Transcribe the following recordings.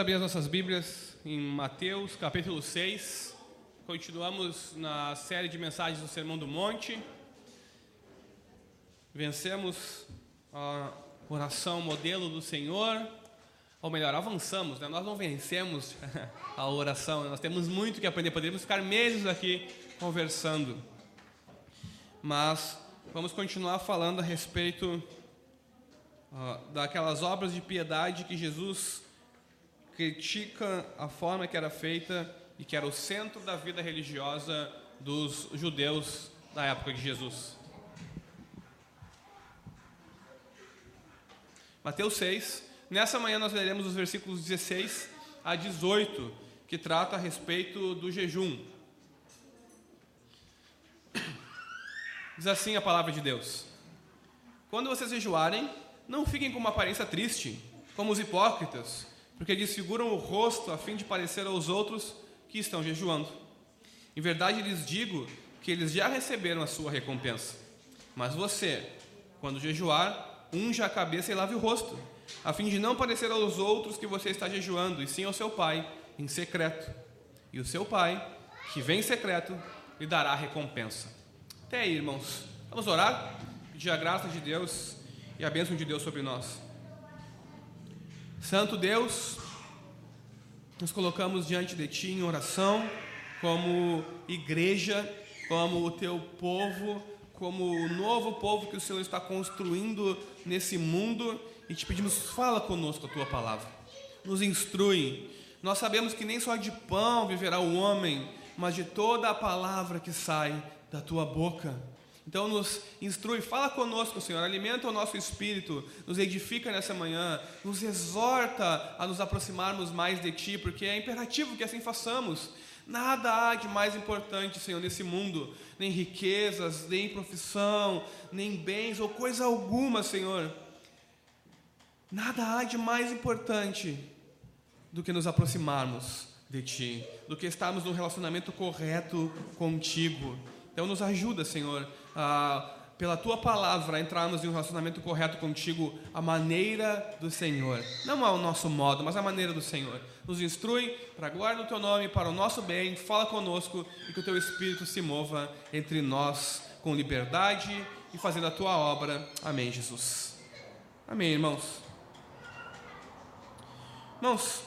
abrir as nossas Bíblias em Mateus, capítulo 6. Continuamos na série de mensagens do Sermão do Monte. Vencemos a oração modelo do Senhor, ou melhor, avançamos, né? nós não vencemos a oração, nós temos muito que aprender, poderíamos ficar meses aqui conversando, mas vamos continuar falando a respeito uh, daquelas obras de piedade que Jesus critica a forma que era feita e que era o centro da vida religiosa dos judeus da época de Jesus. Mateus 6. Nessa manhã nós leremos os versículos 16 a 18, que trata a respeito do jejum. Diz assim a palavra de Deus: Quando vocês jejuarem, não fiquem com uma aparência triste, como os hipócritas porque desfiguram o rosto a fim de parecer aos outros que estão jejuando. Em verdade lhes digo que eles já receberam a sua recompensa. Mas você, quando jejuar, unja a cabeça e lave o rosto, a fim de não parecer aos outros que você está jejuando, e sim ao seu pai, em secreto. E o seu pai, que vem em secreto, lhe dará a recompensa. Até aí, irmãos. Vamos orar? Pedir a graça de Deus e a bênção de Deus sobre nós. Santo Deus, nos colocamos diante de Ti em oração, como igreja, como o Teu povo, como o novo povo que o Senhor está construindo nesse mundo, e te pedimos, fala conosco a Tua palavra, nos instrui. Nós sabemos que nem só de pão viverá o homem, mas de toda a palavra que sai da Tua boca. Então nos instrui, fala conosco, Senhor, alimenta o nosso espírito, nos edifica nessa manhã, nos exorta a nos aproximarmos mais de Ti, porque é imperativo que assim façamos. Nada há de mais importante, Senhor, nesse mundo, nem riquezas, nem profissão, nem bens ou coisa alguma, Senhor. Nada há de mais importante do que nos aproximarmos de Ti, do que estarmos num relacionamento correto contigo. Então nos ajuda, Senhor, a, pela tua palavra a entrarmos em um relacionamento correto contigo, a maneira do Senhor. Não ao nosso modo, mas a maneira do Senhor. Nos instrui para glória do teu nome, para o nosso bem, fala conosco e que o teu Espírito se mova entre nós com liberdade e fazendo a tua obra. Amém, Jesus. Amém, irmãos. Irmãos,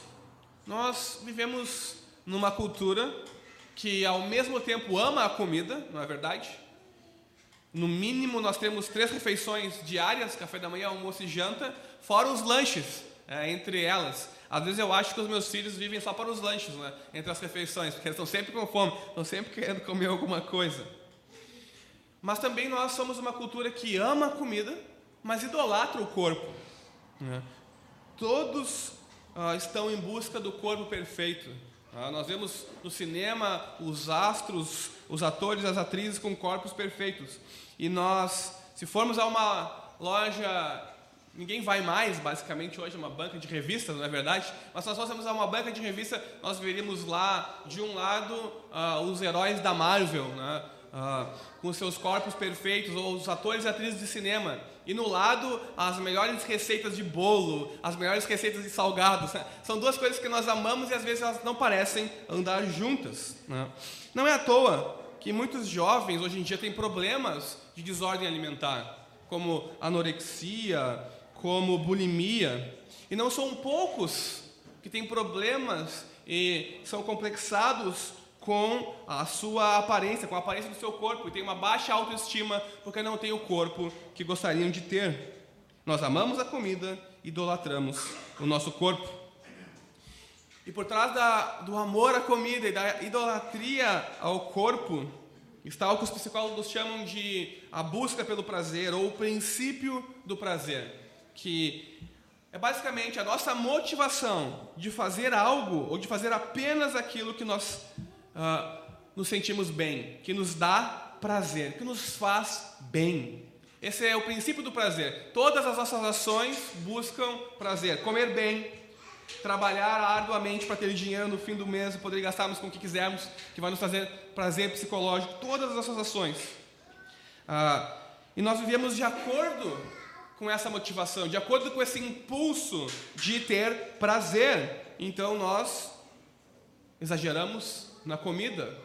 nós vivemos numa cultura que ao mesmo tempo ama a comida, não é verdade? No mínimo, nós temos três refeições diárias, café da manhã, almoço e janta, fora os lanches, é, entre elas. Às vezes eu acho que os meus filhos vivem só para os lanches, né, entre as refeições, porque eles estão sempre com fome, estão sempre querendo comer alguma coisa. Mas também nós somos uma cultura que ama a comida, mas idolatra o corpo. Né? Todos ah, estão em busca do corpo perfeito. Ah, nós vemos no cinema os astros, os atores, as atrizes com corpos perfeitos. E nós, se formos a uma loja, ninguém vai mais, basicamente hoje é uma banca de revistas, não é verdade? Mas se nós fôssemos a uma banca de revista, nós veríamos lá, de um lado, uh, os heróis da Marvel, né? Uh, com seus corpos perfeitos, ou os atores e atrizes de cinema. E no lado, as melhores receitas de bolo, as melhores receitas de salgados. São duas coisas que nós amamos e às vezes elas não parecem andar juntas. Né? Não é à toa que muitos jovens hoje em dia têm problemas de desordem alimentar, como anorexia, como bulimia. E não são poucos que têm problemas e são complexados com a sua aparência, com a aparência do seu corpo, e têm uma baixa autoestima porque não têm o corpo que gostariam de ter. Nós amamos a comida, idolatramos o nosso corpo. E por trás da, do amor à comida e da idolatria ao corpo, está o que os psicólogos chamam de a busca pelo prazer ou o princípio do prazer, que é basicamente a nossa motivação de fazer algo ou de fazer apenas aquilo que nós uh, nos sentimos bem, que nos dá prazer, que nos faz bem. Esse é o princípio do prazer. Todas as nossas ações buscam prazer, comer bem, trabalhar arduamente para ter dinheiro no fim do mês e poder gastarmos com o que quisermos, que vai nos trazer prazer psicológico, todas as nossas ações. Ah, e nós vivemos de acordo com essa motivação, de acordo com esse impulso de ter prazer. então nós exageramos na comida,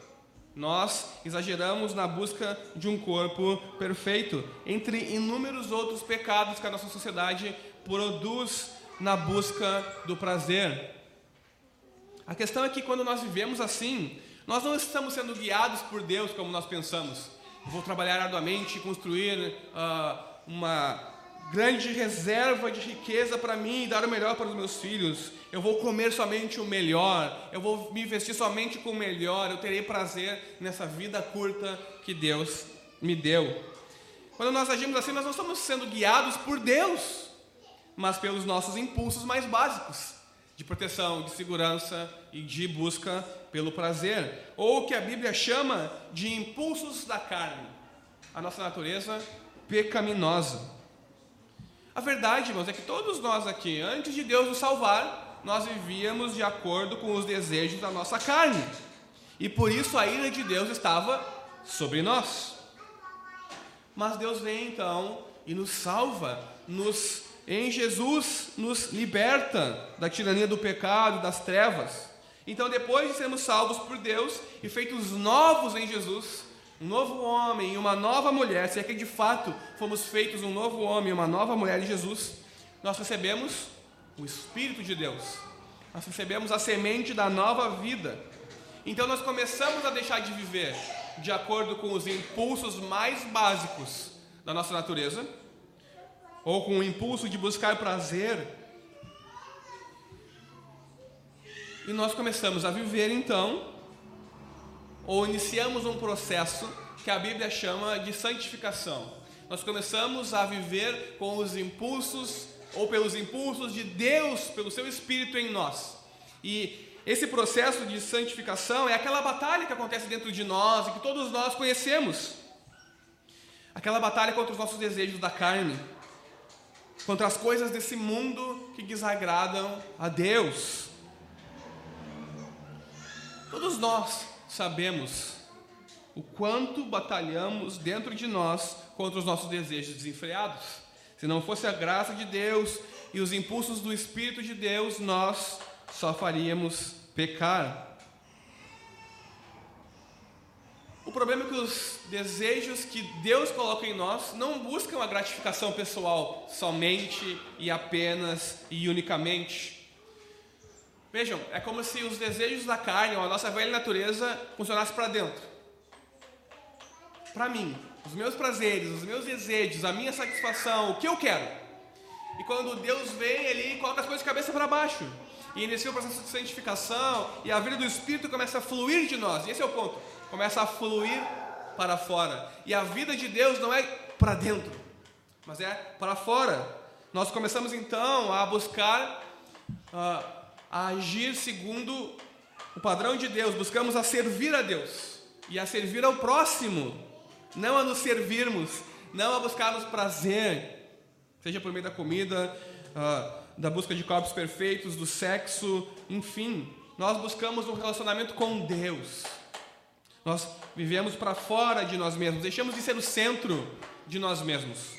nós exageramos na busca de um corpo perfeito, entre inúmeros outros pecados que a nossa sociedade produz na busca do prazer. A questão é que quando nós vivemos assim, nós não estamos sendo guiados por Deus como nós pensamos. vou trabalhar arduamente, construir uh, uma grande reserva de riqueza para mim e dar o melhor para os meus filhos. Eu vou comer somente o melhor, eu vou me vestir somente com o melhor, eu terei prazer nessa vida curta que Deus me deu. Quando nós agimos assim, nós não estamos sendo guiados por Deus, mas pelos nossos impulsos mais básicos de proteção, de segurança e de busca pelo prazer, ou o que a Bíblia chama de impulsos da carne, a nossa natureza pecaminosa. A verdade, irmãos, é que todos nós aqui, antes de Deus nos salvar, nós vivíamos de acordo com os desejos da nossa carne. E por isso a ira de Deus estava sobre nós. Mas Deus vem então e nos salva, nos em Jesus nos liberta da tirania do pecado, das trevas. Então, depois de sermos salvos por Deus e feitos novos em Jesus, um novo homem e uma nova mulher, se é que de fato fomos feitos um novo homem e uma nova mulher em Jesus, nós recebemos o Espírito de Deus, nós recebemos a semente da nova vida. Então nós começamos a deixar de viver de acordo com os impulsos mais básicos da nossa natureza, ou com o impulso de buscar prazer, e nós começamos a viver então ou iniciamos um processo que a Bíblia chama de santificação. Nós começamos a viver com os impulsos ou pelos impulsos de Deus, pelo seu espírito em nós. E esse processo de santificação é aquela batalha que acontece dentro de nós e que todos nós conhecemos. Aquela batalha contra os nossos desejos da carne, contra as coisas desse mundo que desagradam a Deus. Todos nós sabemos o quanto batalhamos dentro de nós contra os nossos desejos desenfreados. Se não fosse a graça de Deus e os impulsos do Espírito de Deus, nós só faríamos pecar. O problema é que os desejos que Deus coloca em nós não buscam a gratificação pessoal somente e apenas e unicamente. Vejam, é como se os desejos da carne, ou a nossa velha natureza, funcionassem para dentro. Para mim, os meus prazeres, os meus desejos, a minha satisfação, o que eu quero. E quando Deus vem, Ele coloca as coisas de cabeça para baixo. E inicia o processo de santificação, e a vida do Espírito começa a fluir de nós. E esse é o ponto. Começa a fluir para fora. E a vida de Deus não é para dentro, mas é para fora. Nós começamos então a buscar. Uh, a agir segundo o padrão de Deus, buscamos a servir a Deus e a servir ao próximo, não a nos servirmos, não a buscarmos prazer, seja por meio da comida, uh, da busca de corpos perfeitos, do sexo, enfim, nós buscamos um relacionamento com Deus. Nós vivemos para fora de nós mesmos, deixamos de ser o centro de nós mesmos.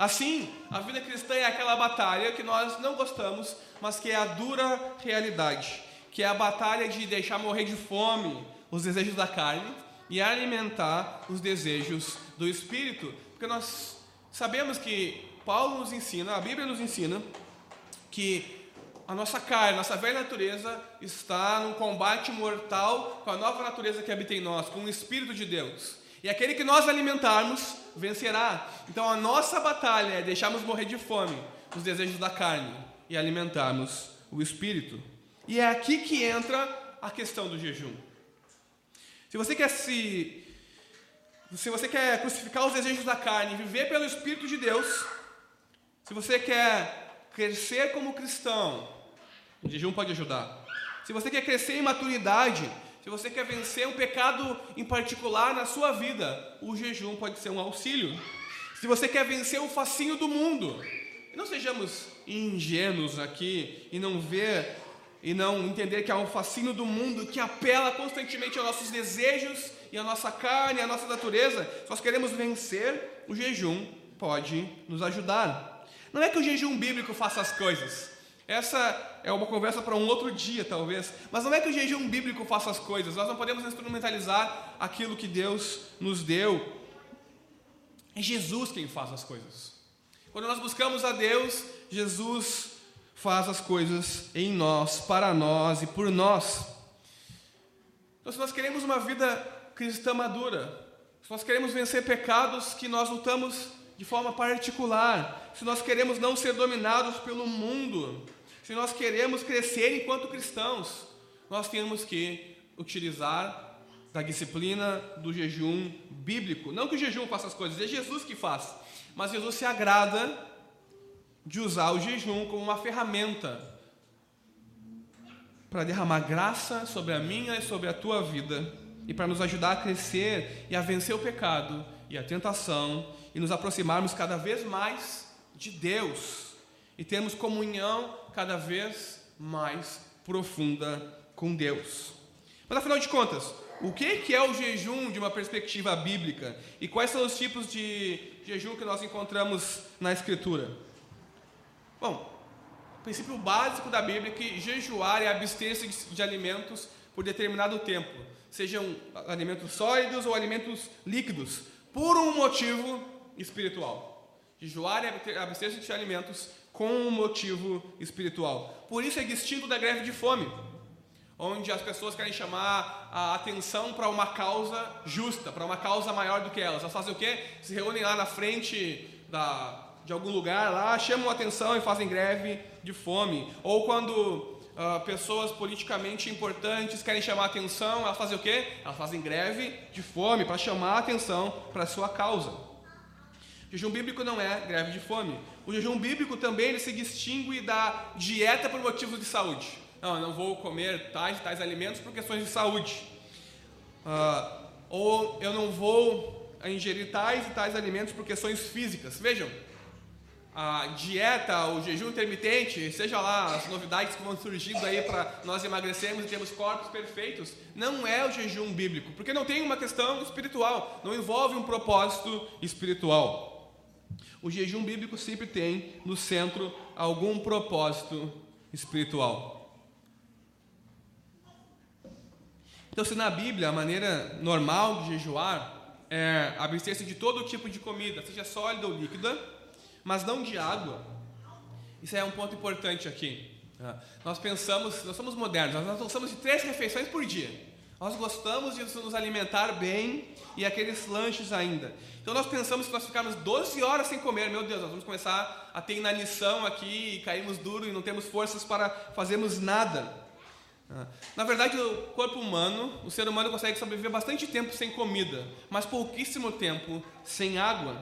Assim, a vida cristã é aquela batalha que nós não gostamos, mas que é a dura realidade, que é a batalha de deixar morrer de fome os desejos da carne e alimentar os desejos do espírito, porque nós sabemos que Paulo nos ensina, a Bíblia nos ensina que a nossa carne, nossa velha natureza está num combate mortal com a nova natureza que habita em nós, com o espírito de Deus. E aquele que nós alimentarmos vencerá. Então a nossa batalha é deixarmos morrer de fome os desejos da carne e alimentarmos o espírito. E é aqui que entra a questão do jejum. Se você quer se se você quer crucificar os desejos da carne e viver pelo espírito de Deus, se você quer crescer como cristão, o jejum pode ajudar. Se você quer crescer em maturidade, se você quer vencer um pecado em particular na sua vida, o jejum pode ser um auxílio. Se você quer vencer o facinho do mundo, não sejamos ingênuos aqui e não ver e não entender que há um fascínio do mundo que apela constantemente aos nossos desejos e à nossa carne, à nossa natureza. Se nós queremos vencer, o jejum pode nos ajudar. Não é que o jejum bíblico faça as coisas, Essa é uma conversa para um outro dia, talvez. Mas não é que o jejum bíblico faça as coisas, nós não podemos instrumentalizar aquilo que Deus nos deu. É Jesus quem faz as coisas. Quando nós buscamos a Deus, Jesus faz as coisas em nós, para nós e por nós. Então, se nós queremos uma vida cristã madura, se nós queremos vencer pecados que nós lutamos de forma particular, se nós queremos não ser dominados pelo mundo, se nós queremos crescer enquanto cristãos, nós temos que utilizar da disciplina do jejum bíblico. Não que o jejum faça as coisas, é Jesus que faz. Mas Jesus se agrada de usar o jejum como uma ferramenta para derramar graça sobre a minha e sobre a tua vida e para nos ajudar a crescer e a vencer o pecado e a tentação e nos aproximarmos cada vez mais de Deus e termos comunhão cada vez mais profunda com Deus. Mas afinal de contas, o que é o jejum de uma perspectiva bíblica e quais são os tipos de jejum que nós encontramos na Escritura? Bom, o princípio básico da Bíblia é que jejuar é abster-se de alimentos por determinado tempo, sejam alimentos sólidos ou alimentos líquidos, por um motivo espiritual. Jejuar é abster-se de alimentos com um motivo espiritual. Por isso é distinto da greve de fome onde as pessoas querem chamar a atenção para uma causa justa, para uma causa maior do que elas. Elas fazem o quê? Se reúnem lá na frente da, de algum lugar lá, chamam atenção e fazem greve de fome. Ou quando uh, pessoas politicamente importantes querem chamar atenção, elas fazem o quê? Elas fazem greve de fome para chamar a atenção para a sua causa. Jejum bíblico não é greve de fome. O jejum bíblico também ele se distingue da dieta por motivos de saúde não, não vou comer tais e tais alimentos por questões de saúde. Uh, ou eu não vou ingerir tais e tais alimentos por questões físicas. Vejam, a dieta, o jejum intermitente, seja lá as novidades que vão surgindo aí para nós emagrecermos e termos corpos perfeitos, não é o jejum bíblico, porque não tem uma questão espiritual, não envolve um propósito espiritual. O jejum bíblico sempre tem no centro algum propósito espiritual. Então, se na Bíblia a maneira normal de jejuar é abster-se de todo tipo de comida, seja sólida ou líquida, mas não de água, isso é um ponto importante aqui. Tá? Nós pensamos, nós somos modernos, nós gostamos de três refeições por dia. Nós gostamos de nos alimentar bem e aqueles lanches ainda. Então nós pensamos que nós ficarmos 12 horas sem comer, meu Deus, nós vamos começar a ter inanição aqui e caímos duro e não temos forças para fazermos nada. Ah. Na verdade, o corpo humano, o ser humano consegue sobreviver bastante tempo sem comida, mas pouquíssimo tempo sem água.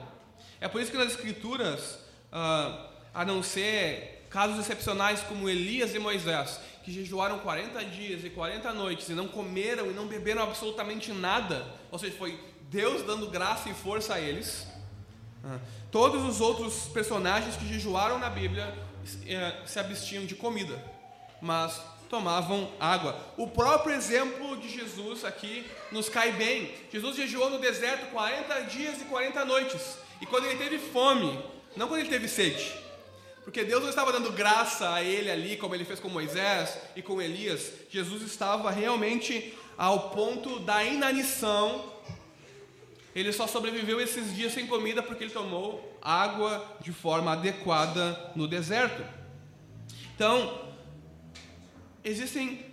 É por isso que nas Escrituras, ah, a não ser casos excepcionais como Elias e Moisés, que jejuaram 40 dias e 40 noites e não comeram e não beberam absolutamente nada, ou seja, foi Deus dando graça e força a eles. Ah. Todos os outros personagens que jejuaram na Bíblia eh, se abstiam de comida, mas tomavam água. O próprio exemplo de Jesus aqui nos cai bem. Jesus jejuou no deserto 40 dias e 40 noites. E quando ele teve fome, não quando ele teve sede, porque Deus não estava dando graça a ele ali, como ele fez com Moisés e com Elias. Jesus estava realmente ao ponto da inanição. Ele só sobreviveu esses dias sem comida porque ele tomou água de forma adequada no deserto. Então, Existem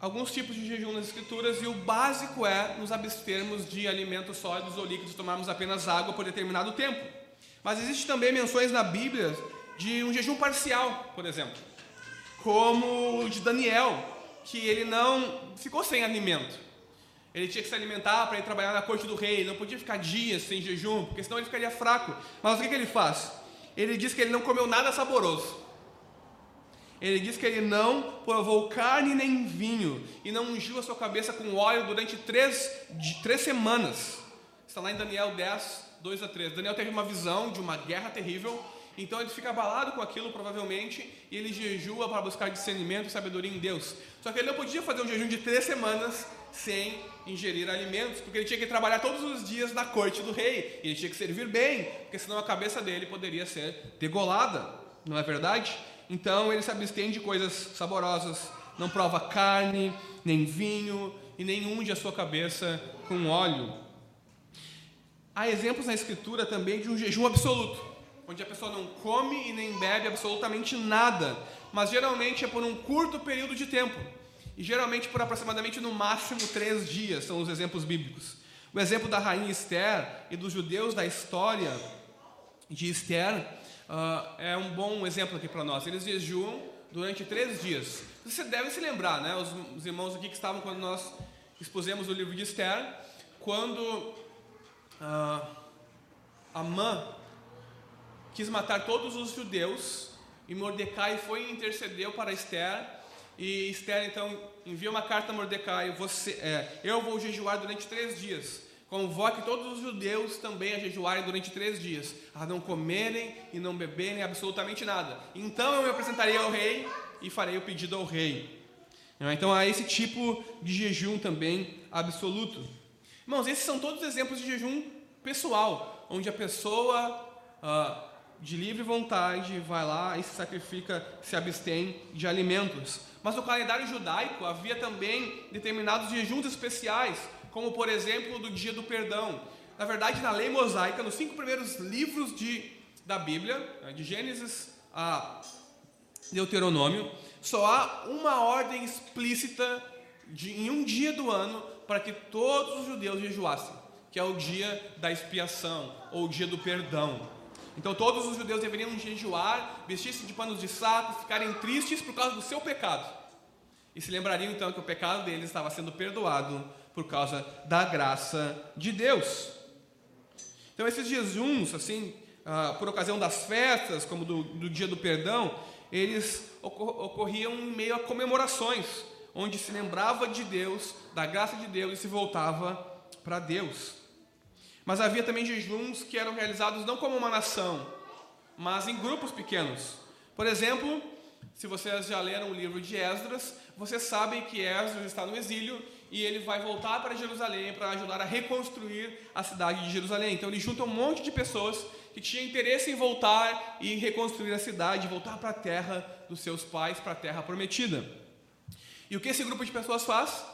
alguns tipos de jejum nas escrituras e o básico é nos abstermos de alimentos sólidos ou líquidos, tomarmos apenas água por determinado tempo. Mas existem também menções na Bíblia de um jejum parcial, por exemplo, como o de Daniel, que ele não ficou sem alimento. Ele tinha que se alimentar para ir trabalhar na corte do rei, ele não podia ficar dias sem jejum, porque senão ele ficaria fraco. Mas o que, que ele faz? Ele diz que ele não comeu nada saboroso ele diz que ele não provou carne nem vinho e não ungiu a sua cabeça com óleo durante três, três semanas. Está lá em Daniel 10, 2 a 3. Daniel teve uma visão de uma guerra terrível, então ele fica abalado com aquilo, provavelmente, e ele jejua para buscar discernimento e sabedoria em Deus. Só que ele não podia fazer um jejum de três semanas sem ingerir alimentos, porque ele tinha que trabalhar todos os dias na corte do rei, e ele tinha que servir bem, porque senão a cabeça dele poderia ser degolada, não é verdade? Então ele se abstém de coisas saborosas, não prova carne, nem vinho, e nem unge a sua cabeça com óleo. Há exemplos na Escritura também de um jejum absoluto, onde a pessoa não come e nem bebe absolutamente nada, mas geralmente é por um curto período de tempo, e geralmente por aproximadamente no máximo três dias, são os exemplos bíblicos. O exemplo da rainha Esther e dos judeus da história de Esther uh, é um bom exemplo aqui para nós. Eles jejuam durante três dias. Você deve se lembrar, né? Os, os irmãos aqui que estavam quando nós expusemos o livro de Esther, quando uh, Amã quis matar todos os judeus e Mordecai foi e intercedeu para Esther e Esther então envia uma carta a Mordecai: você, é, eu vou jejuar durante três dias. Convoque todos os judeus também a jejuarem durante três dias, a não comerem e não beberem absolutamente nada. Então eu me apresentarei ao rei e farei o pedido ao rei. Então há esse tipo de jejum também absoluto. Irmãos, esses são todos exemplos de jejum pessoal, onde a pessoa ah, de livre vontade vai lá e se sacrifica, se abstém de alimentos. Mas no calendário judaico havia também determinados jejuns especiais, como por exemplo do dia do perdão. Na verdade, na lei mosaica, nos cinco primeiros livros de, da Bíblia, né, de Gênesis a Deuteronômio, só há uma ordem explícita de, em um dia do ano para que todos os judeus jejuassem, que é o dia da expiação ou o dia do perdão. Então todos os judeus deveriam jejuar, vestir-se de panos de saco, ficarem tristes por causa do seu pecado. E se lembrariam então que o pecado deles estava sendo perdoado por causa da graça de Deus. Então esses jejuns, assim, ah, por ocasião das festas, como do, do dia do perdão, eles ocorriam em meio a comemorações, onde se lembrava de Deus, da graça de Deus e se voltava para Deus. Mas havia também jejuns que eram realizados não como uma nação, mas em grupos pequenos. Por exemplo, se vocês já leram o livro de Esdras, vocês sabem que Esdras está no exílio e ele vai voltar para Jerusalém para ajudar a reconstruir a cidade de Jerusalém. Então ele junta um monte de pessoas que tinham interesse em voltar e reconstruir a cidade, voltar para a terra dos seus pais, para a terra prometida. E o que esse grupo de pessoas faz?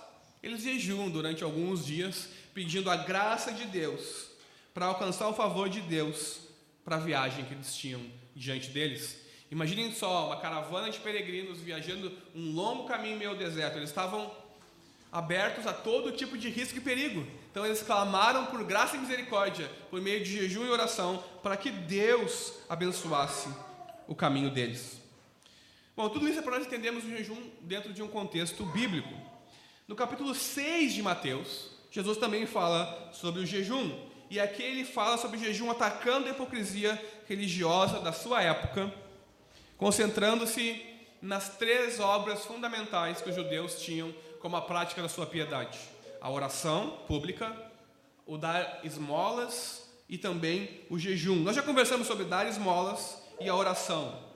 Eles jejuam durante alguns dias, pedindo a graça de Deus para alcançar o favor de Deus para a viagem que eles tinham diante deles. Imaginem só uma caravana de peregrinos viajando um longo caminho meio deserto. Eles estavam abertos a todo tipo de risco e perigo. Então eles clamaram por graça e misericórdia, por meio de jejum e oração, para que Deus abençoasse o caminho deles. Bom, tudo isso é para nós entendermos o jejum dentro de um contexto bíblico. No capítulo 6 de Mateus, Jesus também fala sobre o jejum. E aqui ele fala sobre o jejum atacando a hipocrisia religiosa da sua época, concentrando-se nas três obras fundamentais que os judeus tinham como a prática da sua piedade: a oração pública, o dar esmolas e também o jejum. Nós já conversamos sobre dar esmolas e a oração.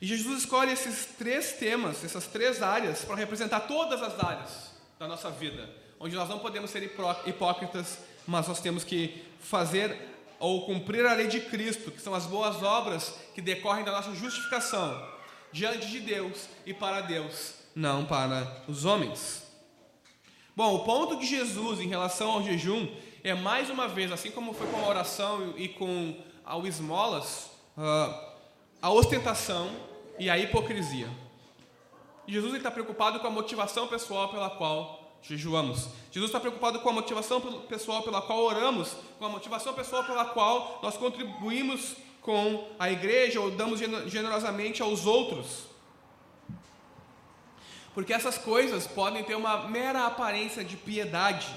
E Jesus escolhe esses três temas, essas três áreas, para representar todas as áreas da nossa vida, onde nós não podemos ser hipócritas, mas nós temos que fazer ou cumprir a lei de Cristo, que são as boas obras que decorrem da nossa justificação diante de Deus e para Deus, não para os homens. Bom, o ponto de Jesus em relação ao jejum é mais uma vez, assim como foi com a oração e com ao esmolas, uh, a ostentação e a hipocrisia. Jesus está preocupado com a motivação pessoal pela qual jejuamos. Jesus está preocupado com a motivação pessoal pela qual oramos, com a motivação pessoal pela qual nós contribuímos com a igreja ou damos generosamente aos outros. Porque essas coisas podem ter uma mera aparência de piedade,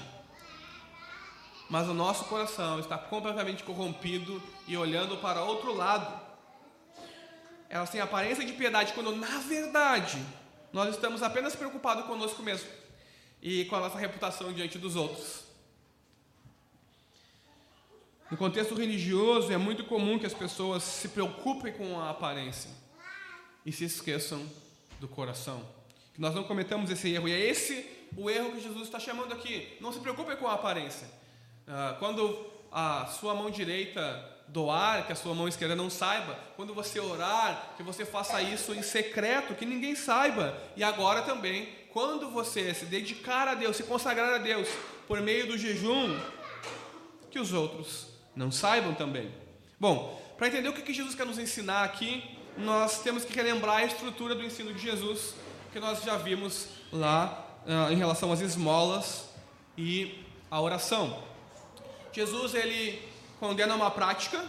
mas o nosso coração está completamente corrompido e olhando para outro lado. Elas têm aparência de piedade quando, na verdade, nós estamos apenas preocupados conosco mesmo e com a nossa reputação diante dos outros. No contexto religioso, é muito comum que as pessoas se preocupem com a aparência e se esqueçam do coração que nós não cometamos esse erro. E é esse o erro que Jesus está chamando aqui. Não se preocupe com a aparência. Ah, quando a sua mão direita doar, que a sua mão esquerda não saiba. Quando você orar, que você faça isso em secreto, que ninguém saiba. E agora também, quando você se dedicar a Deus, se consagrar a Deus por meio do jejum, que os outros não saibam também. Bom, para entender o que Jesus quer nos ensinar aqui, nós temos que relembrar a estrutura do ensino de Jesus, que nós já vimos lá uh, em relação às esmolas e a oração. Jesus ele condena uma prática,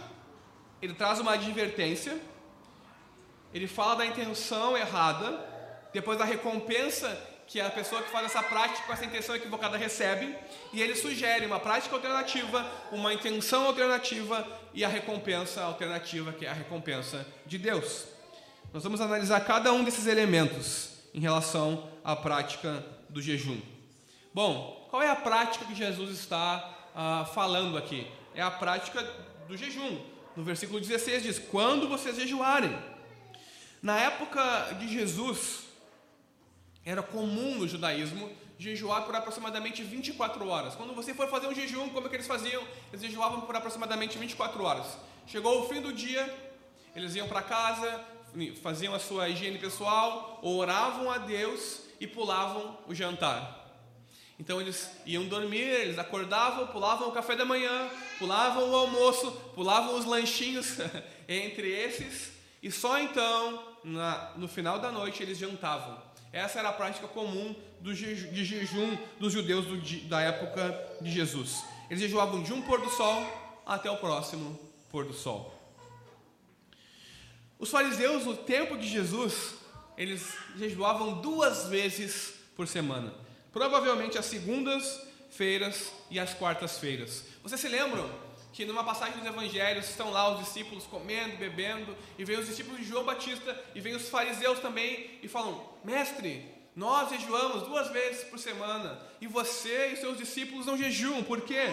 ele traz uma advertência, ele fala da intenção errada, depois da recompensa que a pessoa que faz essa prática com essa intenção equivocada recebe, e ele sugere uma prática alternativa, uma intenção alternativa e a recompensa alternativa, que é a recompensa de Deus. Nós vamos analisar cada um desses elementos em relação à prática do jejum. Bom, qual é a prática que Jesus está ah, falando aqui? É a prática do jejum. No versículo 16 diz: Quando vocês jejuarem. Na época de Jesus, era comum no judaísmo jejuar por aproximadamente 24 horas. Quando você for fazer um jejum, como é que eles faziam? Eles jejuavam por aproximadamente 24 horas. Chegou o fim do dia, eles iam para casa, faziam a sua higiene pessoal, oravam a Deus e pulavam o jantar. Então eles iam dormir, eles acordavam, pulavam o café da manhã, pulavam o almoço, pulavam os lanchinhos entre esses, e só então, na, no final da noite, eles jantavam. Essa era a prática comum do jeju, de jejum dos judeus do, da época de Jesus. Eles jejuavam de um pôr do sol até o próximo pôr do sol. Os fariseus, no tempo de Jesus, eles jejuavam duas vezes por semana. Provavelmente as segundas-feiras e as quartas-feiras. Vocês se lembram que numa passagem dos evangelhos estão lá os discípulos comendo, bebendo, e vem os discípulos de João Batista, e vem os fariseus também, e falam: Mestre, nós jejuamos duas vezes por semana, e você e seus discípulos não jejuam, por quê?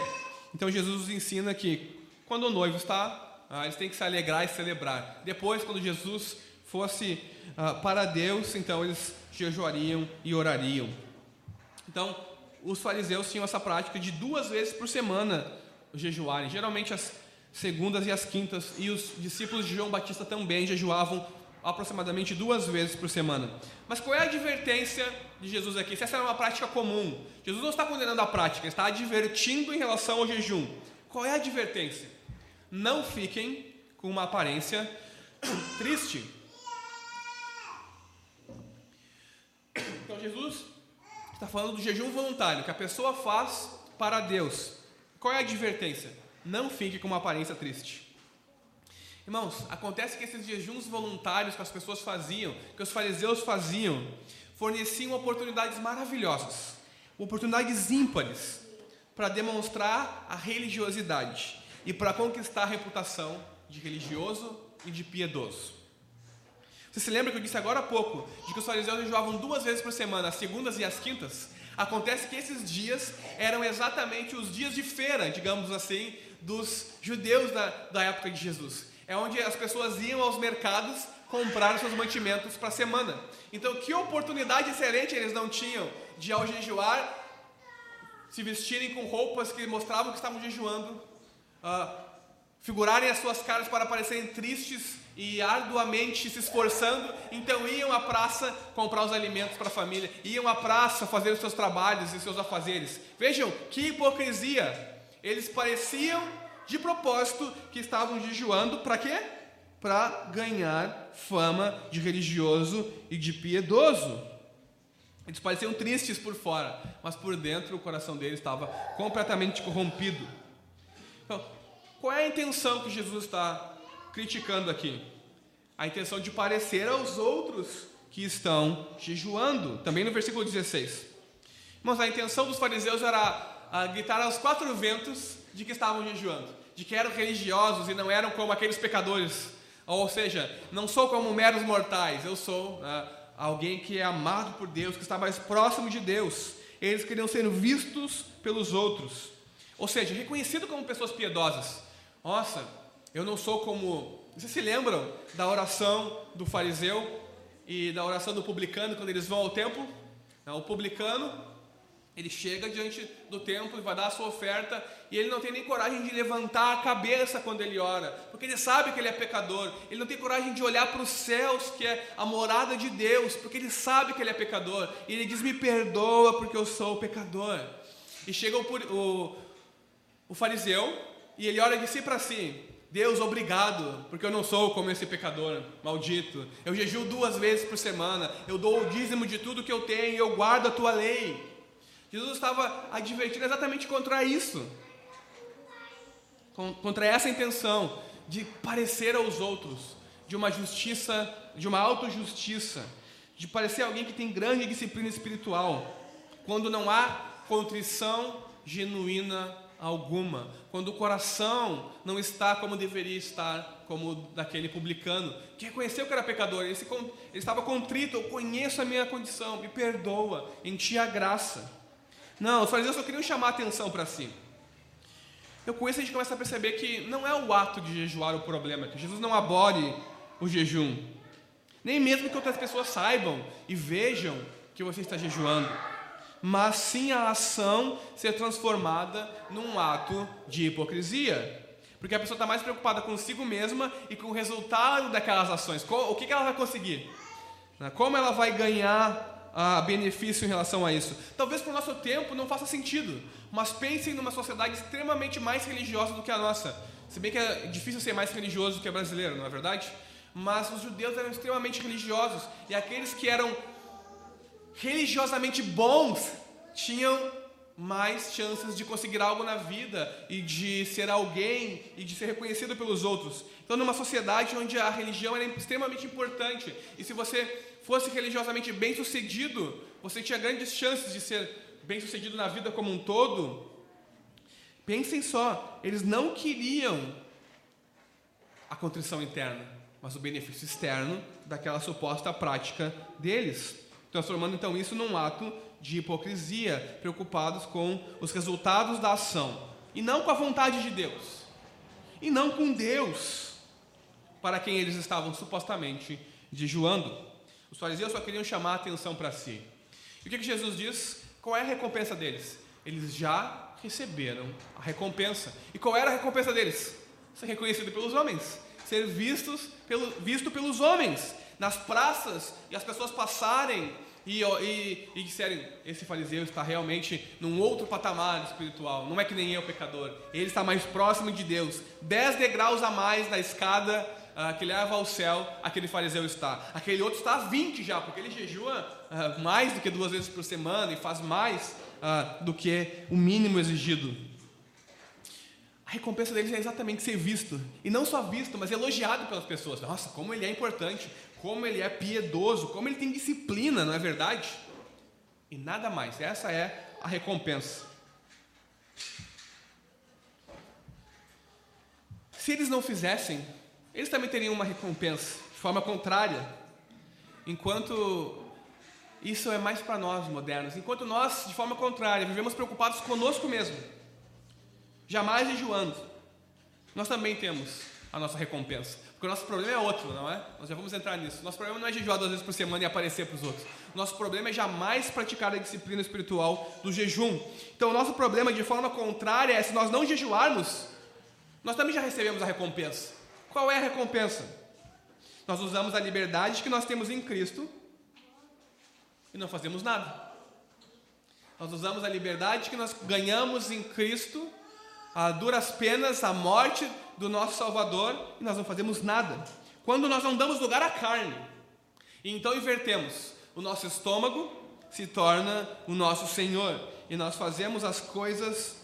Então Jesus nos ensina que quando o noivo está, ah, eles têm que se alegrar e celebrar. Depois, quando Jesus fosse ah, para Deus, então eles jejuariam e orariam. Então, os fariseus tinham essa prática de duas vezes por semana jejuarem. Geralmente as segundas e as quintas, e os discípulos de João Batista também jejuavam aproximadamente duas vezes por semana. Mas qual é a advertência de Jesus aqui? Se essa era uma prática comum, Jesus não está condenando a prática, está advertindo em relação ao jejum. Qual é a advertência? Não fiquem com uma aparência triste. Então Jesus está falando do jejum voluntário que a pessoa faz para Deus. Qual é a advertência? Não fique com uma aparência triste. Irmãos, acontece que esses jejuns voluntários que as pessoas faziam, que os fariseus faziam, forneciam oportunidades maravilhosas, oportunidades ímpares para demonstrar a religiosidade e para conquistar a reputação de religioso e de piedoso. Você se lembra que eu disse agora há pouco de que os fariseus jejuavam duas vezes por semana, as segundas e as quintas? Acontece que esses dias eram exatamente os dias de feira, digamos assim, dos judeus da, da época de Jesus. É onde as pessoas iam aos mercados comprar seus mantimentos para a semana. Então, que oportunidade excelente eles não tinham de, ao jejuar, se vestirem com roupas que mostravam que estavam jejuando, uh, figurarem as suas caras para parecerem tristes e arduamente se esforçando, então iam à praça comprar os alimentos para a família, iam à praça fazer os seus trabalhos e seus afazeres. Vejam que hipocrisia! Eles pareciam de propósito que estavam jejuando para quê? Para ganhar fama de religioso e de piedoso. Eles pareciam tristes por fora, mas por dentro o coração deles estava completamente corrompido. Então, qual é a intenção que Jesus está criticando aqui? A intenção de parecer aos outros que estão jejuando, também no versículo 16. Mas a intenção dos fariseus era a gritar aos quatro ventos de que estavam jejuando, de que eram religiosos e não eram como aqueles pecadores. Ou seja, não sou como meros mortais, eu sou uh, alguém que é amado por Deus, que está mais próximo de Deus. Eles queriam ser vistos pelos outros, ou seja, reconhecido como pessoas piedosas. Nossa, eu não sou como. Vocês se lembram da oração do fariseu e da oração do publicano quando eles vão ao templo? O publicano Ele chega diante do templo e vai dar a sua oferta e ele não tem nem coragem de levantar a cabeça quando ele ora, porque ele sabe que ele é pecador. Ele não tem coragem de olhar para os céus, que é a morada de Deus, porque ele sabe que ele é pecador. E ele diz: Me perdoa, porque eu sou pecador. E chega o, o, o fariseu e ele olha de si para si: Deus, obrigado, porque eu não sou como esse pecador maldito. Eu jejuo duas vezes por semana, eu dou o dízimo de tudo que eu tenho, eu guardo a tua lei. Jesus estava advertindo exatamente contra isso, contra essa intenção de parecer aos outros, de uma justiça, de uma autojustiça, de parecer alguém que tem grande disciplina espiritual, quando não há contrição genuína alguma, quando o coração não está como deveria estar, como daquele publicano, que reconheceu que era pecador, ele, se, ele estava contrito, eu conheço a minha condição, me perdoa, em ti a graça. Não, os fariseus só queriam chamar a atenção para si. Então, com isso, a gente começa a perceber que não é o ato de jejuar o problema, que Jesus não abole o jejum. Nem mesmo que outras pessoas saibam e vejam que você está jejuando. Mas sim a ação ser transformada num ato de hipocrisia. Porque a pessoa está mais preocupada consigo mesma e com o resultado daquelas ações. O que ela vai conseguir? Como ela vai ganhar a benefício em relação a isso. Talvez para o nosso tempo não faça sentido, mas pensem numa sociedade extremamente mais religiosa do que a nossa. Se bem que é difícil ser mais religioso do que brasileiro, não é verdade? Mas os judeus eram extremamente religiosos e aqueles que eram religiosamente bons tinham mais chances de conseguir algo na vida e de ser alguém e de ser reconhecido pelos outros. Então, numa sociedade onde a religião era extremamente importante, e se você fosse religiosamente bem sucedido, você tinha grandes chances de ser bem sucedido na vida como um todo. Pensem só, eles não queriam a contrição interna, mas o benefício externo daquela suposta prática deles, transformando então isso num ato de hipocrisia, preocupados com os resultados da ação e não com a vontade de Deus, e não com Deus, para quem eles estavam supostamente jejuando. Os fariseus só queriam chamar a atenção para si. E o que, que Jesus diz? Qual é a recompensa deles? Eles já receberam a recompensa. E qual era a recompensa deles? Ser reconhecido pelos homens, ser vistos pelo, visto pelos homens nas praças e as pessoas passarem e, e, e disserem: esse fariseu está realmente num outro patamar espiritual, não é que nem eu, pecador, ele está mais próximo de Deus, dez degraus a mais na escada uh, que leva ao céu, aquele fariseu está. Aquele outro está a 20 já, porque ele jejua uh, mais do que duas vezes por semana e faz mais uh, do que o mínimo exigido. A recompensa deles é exatamente ser visto. E não só visto, mas elogiado pelas pessoas. Nossa, como ele é importante, como ele é piedoso, como ele tem disciplina, não é verdade? E nada mais. Essa é a recompensa. Se eles não fizessem eles também teriam uma recompensa, de forma contrária. Enquanto isso é mais para nós modernos, enquanto nós, de forma contrária, vivemos preocupados conosco mesmo, jamais jejuando, nós também temos a nossa recompensa. Porque o nosso problema é outro, não é? Nós já vamos entrar nisso. Nosso problema não é jejuar duas vezes por semana e aparecer para os outros. Nosso problema é jamais praticar a disciplina espiritual do jejum. Então, o nosso problema, de forma contrária, é se nós não jejuarmos, nós também já recebemos a recompensa. Qual é a recompensa? Nós usamos a liberdade que nós temos em Cristo e não fazemos nada. Nós usamos a liberdade que nós ganhamos em Cristo, a duras penas, a morte do nosso Salvador, e nós não fazemos nada. Quando nós não damos lugar à carne, então invertemos, o nosso estômago se torna o nosso Senhor, e nós fazemos as coisas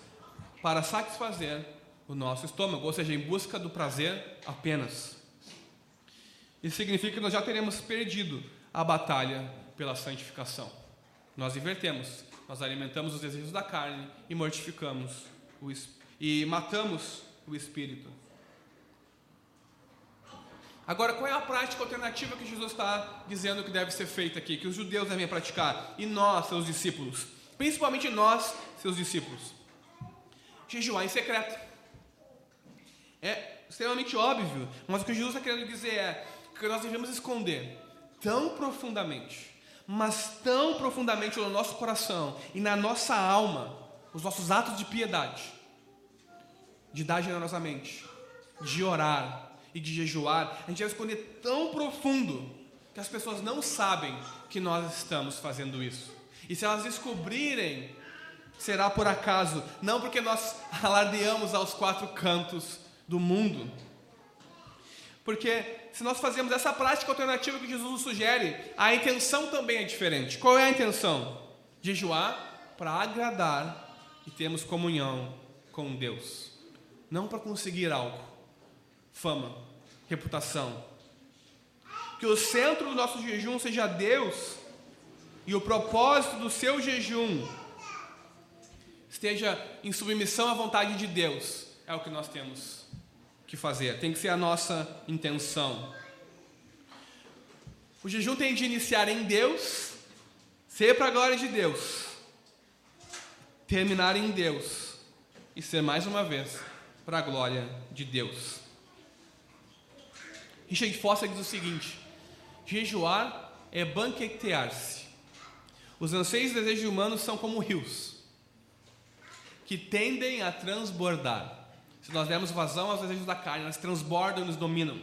para satisfazer o nosso estômago, ou seja, em busca do prazer apenas. Isso significa que nós já teremos perdido a batalha pela santificação. Nós invertemos, nós alimentamos os desejos da carne e mortificamos o e matamos o espírito. Agora, qual é a prática alternativa que Jesus está dizendo que deve ser feita aqui, que os judeus devem praticar e nós, seus discípulos, principalmente nós, seus discípulos? Jejuar em secreto. É extremamente óbvio, mas o que Jesus está querendo dizer é que nós devemos esconder tão profundamente, mas tão profundamente no nosso coração e na nossa alma, os nossos atos de piedade, de dar generosamente, de orar e de jejuar, a gente vai esconder tão profundo que as pessoas não sabem que nós estamos fazendo isso. E se elas descobrirem, será por acaso, não porque nós alardeamos aos quatro cantos do mundo. Porque se nós fazemos essa prática alternativa que Jesus nos sugere, a intenção também é diferente. Qual é a intenção? Jejuar para agradar e termos comunhão com Deus. Não para conseguir algo, fama, reputação. Que o centro do nosso jejum seja Deus e o propósito do seu jejum esteja em submissão à vontade de Deus. É o que nós temos que fazer, tem que ser a nossa intenção. O jejum tem de iniciar em Deus, ser para a glória de Deus, terminar em Deus e ser mais uma vez para a glória de Deus. Richard Foster diz o seguinte: jejuar é banquetear-se. Os anseios e desejos humanos são como rios que tendem a transbordar. Se nós dermos vazão aos desejos da carne, elas transbordam e nos dominam.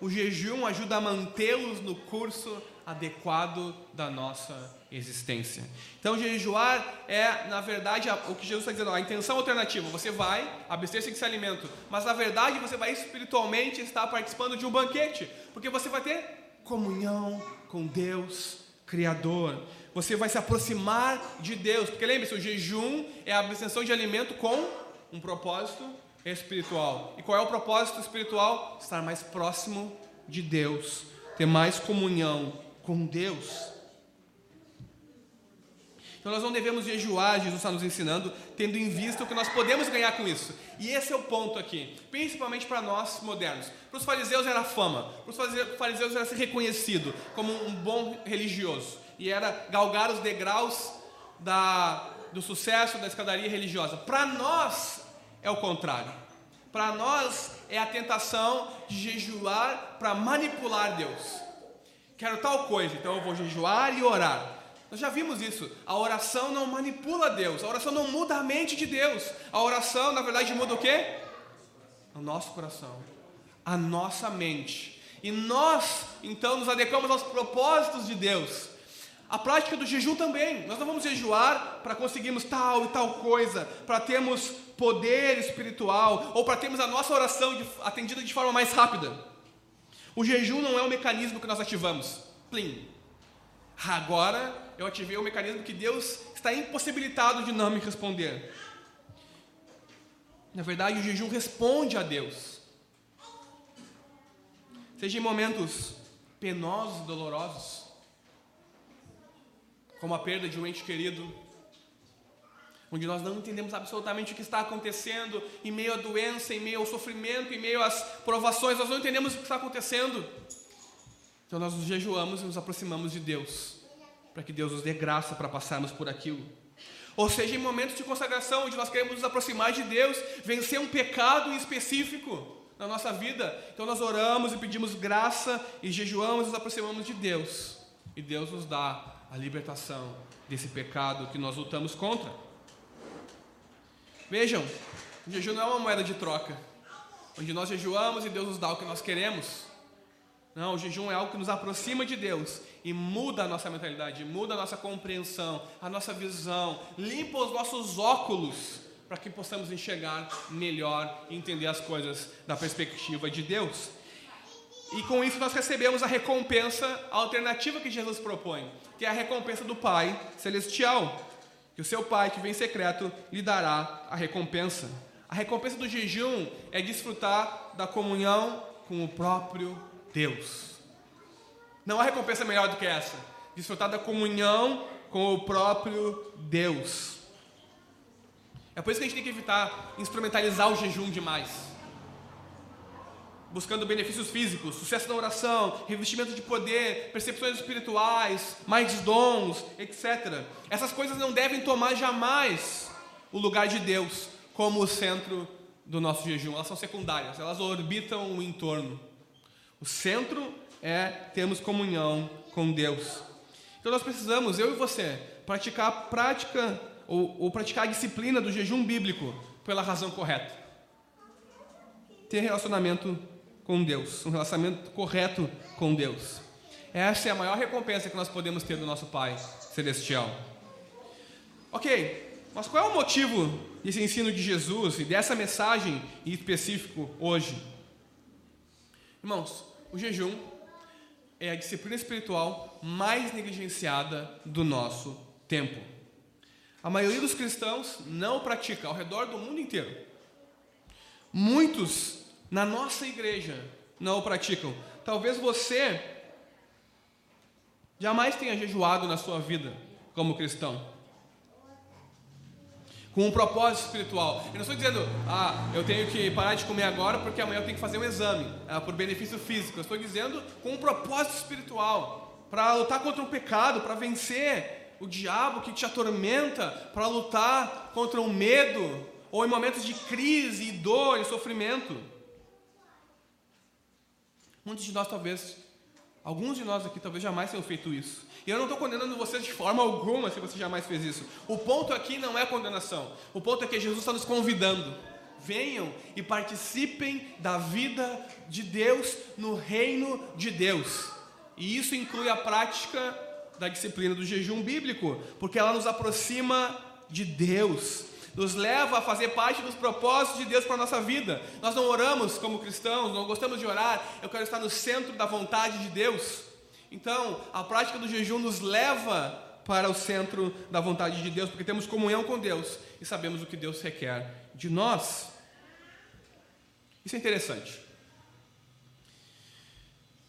O jejum ajuda a mantê-los no curso adequado da nossa existência. Então, jejuar é, na verdade, o que Jesus está dizendo, a intenção alternativa. Você vai abster-se desse alimento, mas na verdade você vai espiritualmente estar participando de um banquete, porque você vai ter comunhão com Deus Criador. Você vai se aproximar de Deus, porque lembre-se, o jejum é a abstenção de alimento com um propósito espiritual. E qual é o propósito espiritual? Estar mais próximo de Deus, ter mais comunhão com Deus. Então nós não devemos jejuar, Jesus está nos ensinando, tendo em vista o que nós podemos ganhar com isso. E esse é o ponto aqui, principalmente para nós modernos. Para os fariseus era fama, para os fariseus era ser reconhecido como um bom religioso. E era galgar os degraus da, do sucesso da escadaria religiosa. Para nós é o contrário. Para nós é a tentação de jejuar para manipular Deus. Quero tal coisa, então eu vou jejuar e orar. Nós já vimos isso. A oração não manipula Deus, a oração não muda a mente de Deus. A oração, na verdade, muda o quê? O nosso coração, a nossa mente. E nós, então, nos adequamos aos propósitos de Deus. A prática do jejum também. Nós não vamos jejuar para conseguirmos tal e tal coisa, para termos poder espiritual ou para termos a nossa oração atendida de forma mais rápida. O jejum não é um mecanismo que nós ativamos. Plim. Agora eu ativei o mecanismo que Deus está impossibilitado de não me responder. Na verdade, o jejum responde a Deus. Seja em momentos penosos e dolorosos, como a perda de um ente querido, onde nós não entendemos absolutamente o que está acontecendo, em meio à doença, em meio ao sofrimento, em meio às provações, nós não entendemos o que está acontecendo. Então nós nos jejuamos e nos aproximamos de Deus, para que Deus nos dê graça para passarmos por aquilo. Ou seja, em momentos de consagração, onde nós queremos nos aproximar de Deus, vencer um pecado específico na nossa vida. Então nós oramos e pedimos graça e jejuamos e nos aproximamos de Deus. E Deus nos dá a libertação desse pecado que nós lutamos contra. Vejam, o jejum não é uma moeda de troca, onde nós jejuamos e Deus nos dá o que nós queremos. Não, o jejum é algo que nos aproxima de Deus e muda a nossa mentalidade, muda a nossa compreensão, a nossa visão, limpa os nossos óculos para que possamos enxergar melhor e entender as coisas da perspectiva de Deus. E com isso nós recebemos a recompensa alternativa que Jesus propõe, que é a recompensa do Pai Celestial. Que o seu Pai que vem em secreto lhe dará a recompensa. A recompensa do jejum é desfrutar da comunhão com o próprio Deus. Não há recompensa melhor do que essa. Desfrutar da comunhão com o próprio Deus. É por isso que a gente tem que evitar instrumentalizar o jejum demais. Buscando benefícios físicos, sucesso na oração, revestimento de poder, percepções espirituais, mais dons, etc. Essas coisas não devem tomar jamais o lugar de Deus como o centro do nosso jejum. Elas são secundárias, elas orbitam o entorno. O centro é termos comunhão com Deus. Então nós precisamos, eu e você, praticar a prática ou, ou praticar a disciplina do jejum bíblico pela razão correta. Ter relacionamento com Deus, um relacionamento correto com Deus. Essa é a maior recompensa que nós podemos ter do nosso Pai Celestial. Ok, mas qual é o motivo desse ensino de Jesus e dessa mensagem em específico hoje? Irmãos, o jejum é a disciplina espiritual mais negligenciada do nosso tempo. A maioria dos cristãos não pratica ao redor do mundo inteiro. Muitos na nossa igreja não o praticam. Talvez você jamais tenha jejuado na sua vida como cristão com um propósito espiritual. Eu não estou dizendo, ah, eu tenho que parar de comer agora porque amanhã eu tenho que fazer um exame, ah, por benefício físico. Eu estou dizendo com um propósito espiritual, para lutar contra o pecado, para vencer o diabo que te atormenta, para lutar contra o medo, ou em momentos de crise, e dor e sofrimento. Muitos de nós, talvez, alguns de nós aqui, talvez jamais tenham feito isso. E eu não estou condenando você de forma alguma se você jamais fez isso. O ponto aqui não é condenação. O ponto é que Jesus está nos convidando. Venham e participem da vida de Deus no reino de Deus. E isso inclui a prática da disciplina do jejum bíblico, porque ela nos aproxima de Deus, nos leva a fazer parte dos propósitos de Deus para a nossa vida. Nós não oramos como cristãos, não gostamos de orar, eu quero estar no centro da vontade de Deus. Então, a prática do jejum nos leva para o centro da vontade de Deus, porque temos comunhão com Deus e sabemos o que Deus requer de nós. Isso é interessante.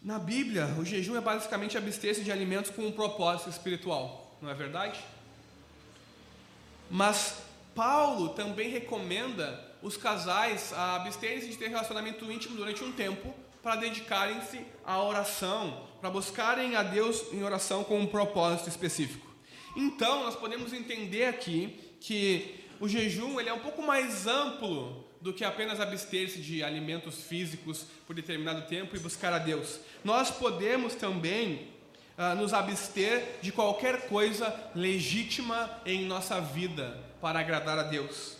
Na Bíblia, o jejum é basicamente abster-se de alimentos com um propósito espiritual, não é verdade? Mas Paulo também recomenda os casais a absterem-se de ter relacionamento íntimo durante um tempo para dedicarem-se à oração, para buscarem a Deus em oração com um propósito específico. Então, nós podemos entender aqui que o jejum ele é um pouco mais amplo do que apenas abster-se de alimentos físicos por determinado tempo e buscar a Deus. Nós podemos também uh, nos abster de qualquer coisa legítima em nossa vida para agradar a Deus.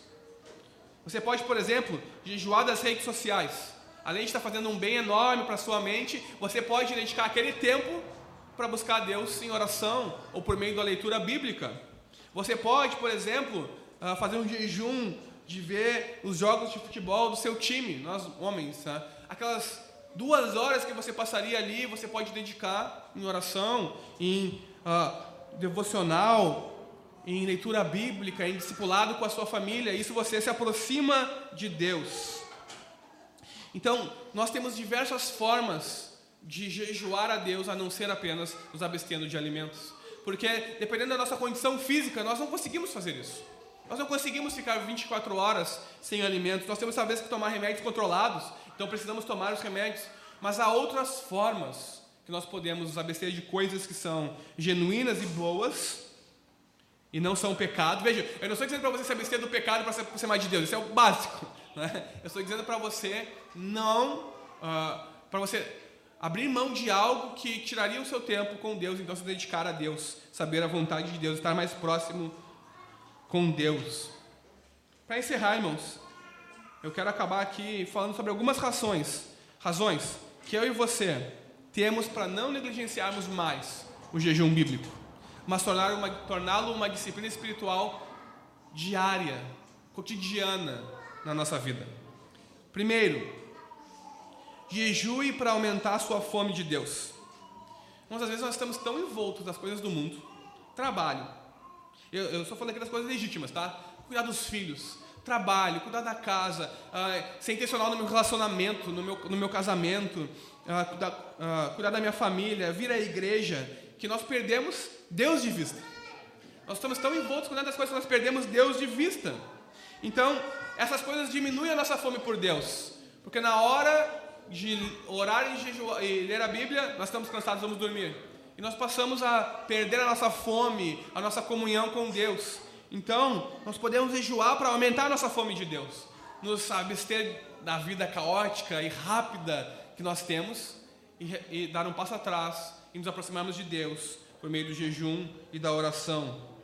Você pode, por exemplo, jejuar das redes sociais além de estar fazendo um bem enorme para a sua mente, você pode dedicar aquele tempo para buscar Deus em oração ou por meio da leitura bíblica. Você pode, por exemplo, ah, fazer um jejum de ver os jogos de futebol do seu time, nós homens, tá? aquelas duas horas que você passaria ali, você pode dedicar em oração, em uh, devocional, em leitura bíblica, em discipulado com a sua família. Isso você se aproxima de Deus. Então, nós temos diversas formas de jejuar a Deus a não ser apenas nos abstendo de alimentos. Porque, dependendo da nossa condição física, nós não conseguimos fazer isso. Nós não conseguimos ficar 24 horas sem alimentos. Nós temos talvez que tomar remédios controlados, então precisamos tomar os remédios. Mas há outras formas que nós podemos nos abster de coisas que são genuínas e boas e não são pecado. Veja, eu não estou dizendo para você se abster do pecado para ser mais de Deus, isso é o básico. Né? Eu estou dizendo para você não, uh, para você abrir mão de algo que tiraria o seu tempo com Deus, então se dedicar a Deus, saber a vontade de Deus, estar mais próximo com Deus. Para encerrar, irmãos, eu quero acabar aqui falando sobre algumas razões, razões que eu e você temos para não negligenciarmos mais o jejum bíblico, mas torná-lo uma, torná uma disciplina espiritual diária, cotidiana, na nossa vida. Primeiro, jejue para aumentar a sua fome de Deus. Muitas vezes nós estamos tão envoltos das coisas do mundo, trabalho. Eu, eu só falando aqui das coisas legítimas, tá? Cuidar dos filhos, trabalho, cuidar da casa, uh, ser intencional no meu relacionamento, no meu, no meu casamento, uh, cuidar, uh, cuidar da minha família, vir à igreja, que nós perdemos Deus de vista. Nós estamos tão envoltos com das coisas que nós perdemos Deus de vista. Então, essas coisas diminuem a nossa fome por Deus. Porque na hora de orar e, jejuar, e ler a Bíblia, nós estamos cansados, vamos dormir. E nós passamos a perder a nossa fome, a nossa comunhão com Deus. Então, nós podemos jejuar para aumentar a nossa fome de Deus, nos abster da vida caótica e rápida que nós temos e, e dar um passo atrás e nos aproximarmos de Deus por meio do jejum e da oração.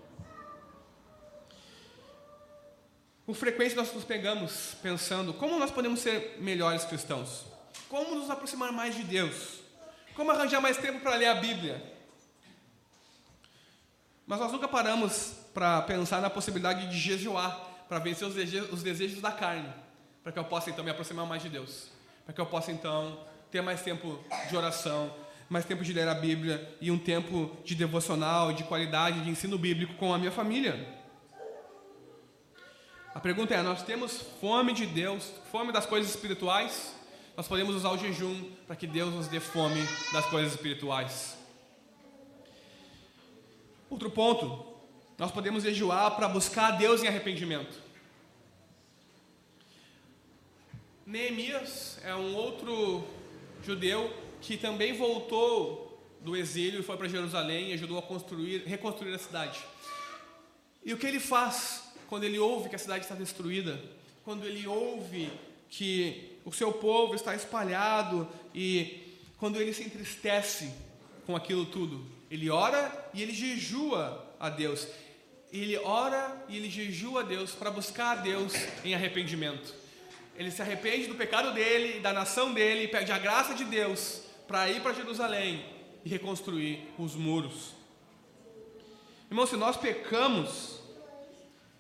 Com frequência nós nos pegamos pensando como nós podemos ser melhores cristãos, como nos aproximar mais de Deus, como arranjar mais tempo para ler a Bíblia. Mas nós nunca paramos para pensar na possibilidade de jejuar, para vencer os desejos, os desejos da carne, para que eu possa então me aproximar mais de Deus, para que eu possa então ter mais tempo de oração, mais tempo de ler a Bíblia e um tempo de devocional, de qualidade, de ensino bíblico com a minha família. A pergunta é: nós temos fome de Deus, fome das coisas espirituais? Nós podemos usar o jejum para que Deus nos dê fome das coisas espirituais. Outro ponto, nós podemos jejuar para buscar Deus em arrependimento. Neemias é um outro judeu que também voltou do exílio e foi para Jerusalém e ajudou a construir, reconstruir a cidade. E o que ele faz quando ele ouve que a cidade está destruída, quando ele ouve que o seu povo está espalhado e quando ele se entristece com aquilo tudo, ele ora e ele jejua a Deus. Ele ora e ele jejua a Deus para buscar a Deus em arrependimento. Ele se arrepende do pecado dele, da nação dele, pede a graça de Deus para ir para Jerusalém e reconstruir os muros. Irmão, se nós pecamos,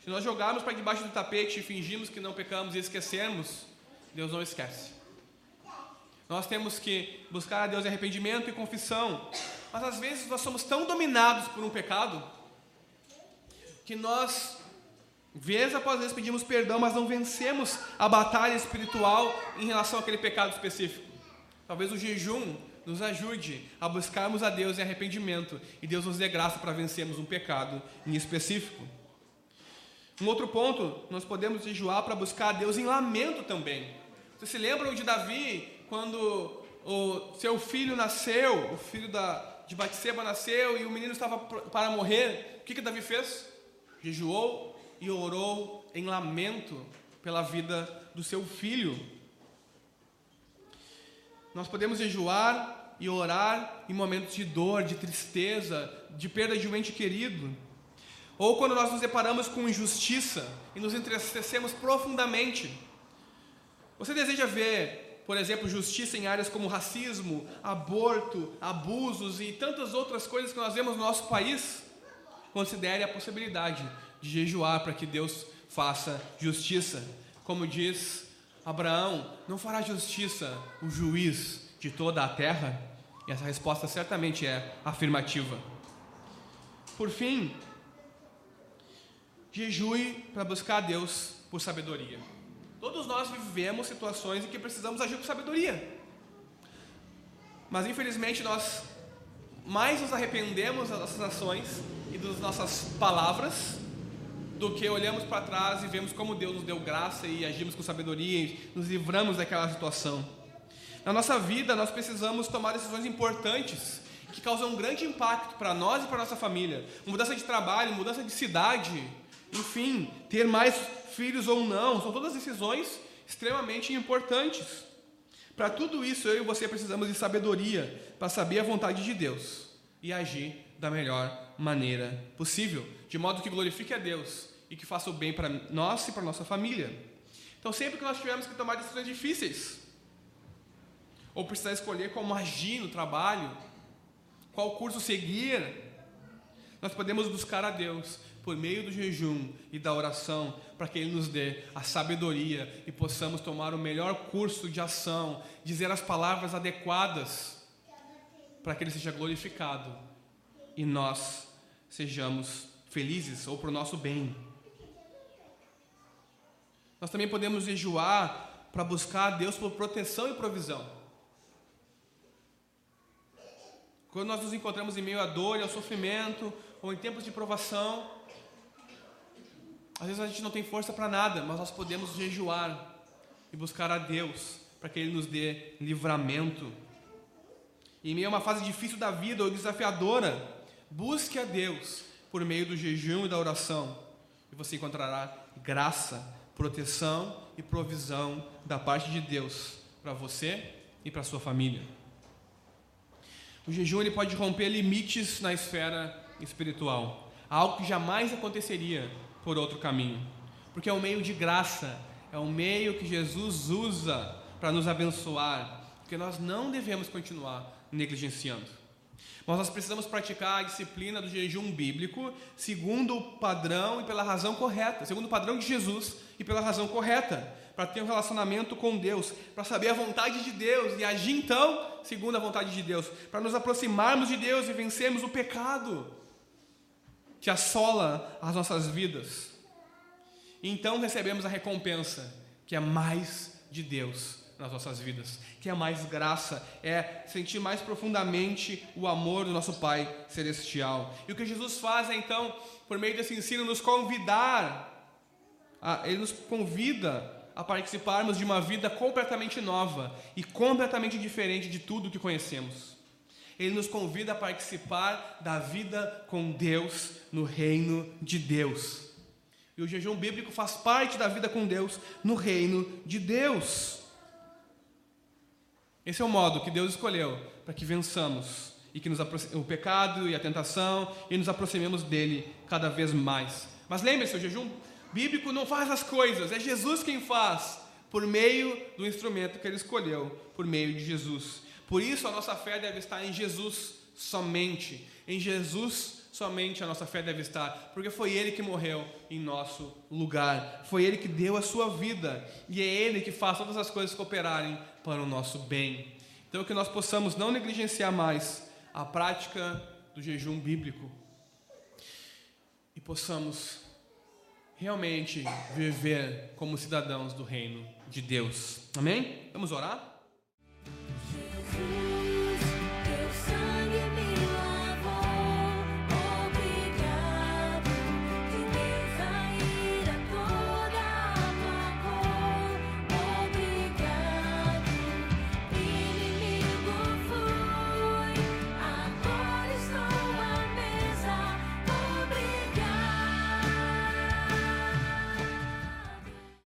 se nós jogarmos para debaixo do tapete e fingimos que não pecamos e esquecermos, Deus não esquece. Nós temos que buscar a Deus arrependimento e confissão. Mas às vezes nós somos tão dominados por um pecado que nós, vez após vez, pedimos perdão, mas não vencemos a batalha espiritual em relação àquele pecado específico. Talvez o jejum nos ajude a buscarmos a Deus em arrependimento e Deus nos dê graça para vencermos um pecado em específico. Um outro ponto, nós podemos jejuar para buscar a Deus em lamento também. Vocês se lembram de Davi quando o seu filho nasceu, o filho da, de Batseba nasceu e o menino estava para morrer? O que, que Davi fez? Jejuou e orou em lamento pela vida do seu filho. Nós podemos jejuar e orar em momentos de dor, de tristeza, de perda de um ente querido. Ou quando nós nos deparamos com injustiça e nos entristecemos profundamente. Você deseja ver, por exemplo, justiça em áreas como racismo, aborto, abusos e tantas outras coisas que nós vemos no nosso país? Considere a possibilidade de jejuar para que Deus faça justiça. Como diz Abraão, não fará justiça o juiz de toda a terra? E essa resposta certamente é afirmativa. Por fim, jejue para buscar a Deus por sabedoria. Todos nós vivemos situações em que precisamos agir com sabedoria. Mas infelizmente nós mais nos arrependemos das nossas ações e das nossas palavras do que olhamos para trás e vemos como Deus nos deu graça e agimos com sabedoria e nos livramos daquela situação. Na nossa vida, nós precisamos tomar decisões importantes que causam um grande impacto para nós e para nossa família. Mudança de trabalho, mudança de cidade, enfim, ter mais filhos ou não, são todas decisões extremamente importantes. Para tudo isso, eu e você precisamos de sabedoria para saber a vontade de Deus e agir da melhor maneira possível, de modo que glorifique a Deus e que faça o bem para nós e para nossa família. Então, sempre que nós tivermos que tomar decisões difíceis, ou precisar escolher como agir no trabalho, qual curso seguir, nós podemos buscar a Deus por meio do jejum e da oração, para que Ele nos dê a sabedoria e possamos tomar o melhor curso de ação, dizer as palavras adequadas, para que Ele seja glorificado e nós sejamos felizes ou para o nosso bem. Nós também podemos jejuar para buscar a Deus por proteção e provisão. Quando nós nos encontramos em meio à dor e ao sofrimento, ou em tempos de provação, às vezes a gente não tem força para nada, mas nós podemos jejuar e buscar a Deus para que Ele nos dê livramento. Em meio a uma fase difícil da vida ou desafiadora, busque a Deus por meio do jejum e da oração, e você encontrará graça proteção e provisão da parte de Deus para você e para sua família. O jejum ele pode romper limites na esfera espiritual, algo que jamais aconteceria por outro caminho, porque é um meio de graça, é um meio que Jesus usa para nos abençoar, porque nós não devemos continuar negligenciando. Mas nós precisamos praticar a disciplina do jejum bíblico segundo o padrão e pela razão correta, segundo o padrão de Jesus e pela razão correta, para ter um relacionamento com Deus, para saber a vontade de Deus e agir então segundo a vontade de Deus, para nos aproximarmos de Deus e vencermos o pecado que assola as nossas vidas. Então recebemos a recompensa, que é mais de Deus nas nossas vidas, que é mais graça, é sentir mais profundamente o amor do nosso Pai Celestial. E o que Jesus faz é então, por meio desse ensino, nos convidar, a, Ele nos convida a participarmos de uma vida completamente nova e completamente diferente de tudo que conhecemos. Ele nos convida a participar da vida com Deus no reino de Deus. E o jejum bíblico faz parte da vida com Deus no reino de Deus. Esse é o modo que Deus escolheu para que vençamos e que nos o pecado e a tentação e nos aproximemos dele cada vez mais. Mas lembre-se, o jejum bíblico não faz as coisas, é Jesus quem faz, por meio do instrumento que ele escolheu, por meio de Jesus. Por isso a nossa fé deve estar em Jesus somente. Em Jesus somente a nossa fé deve estar, porque foi Ele que morreu em nosso lugar, foi Ele que deu a sua vida, e é Ele que faz todas as coisas cooperarem para o nosso bem. Então, que nós possamos não negligenciar mais a prática do jejum bíblico e possamos realmente viver como cidadãos do reino de Deus. Amém? Vamos orar?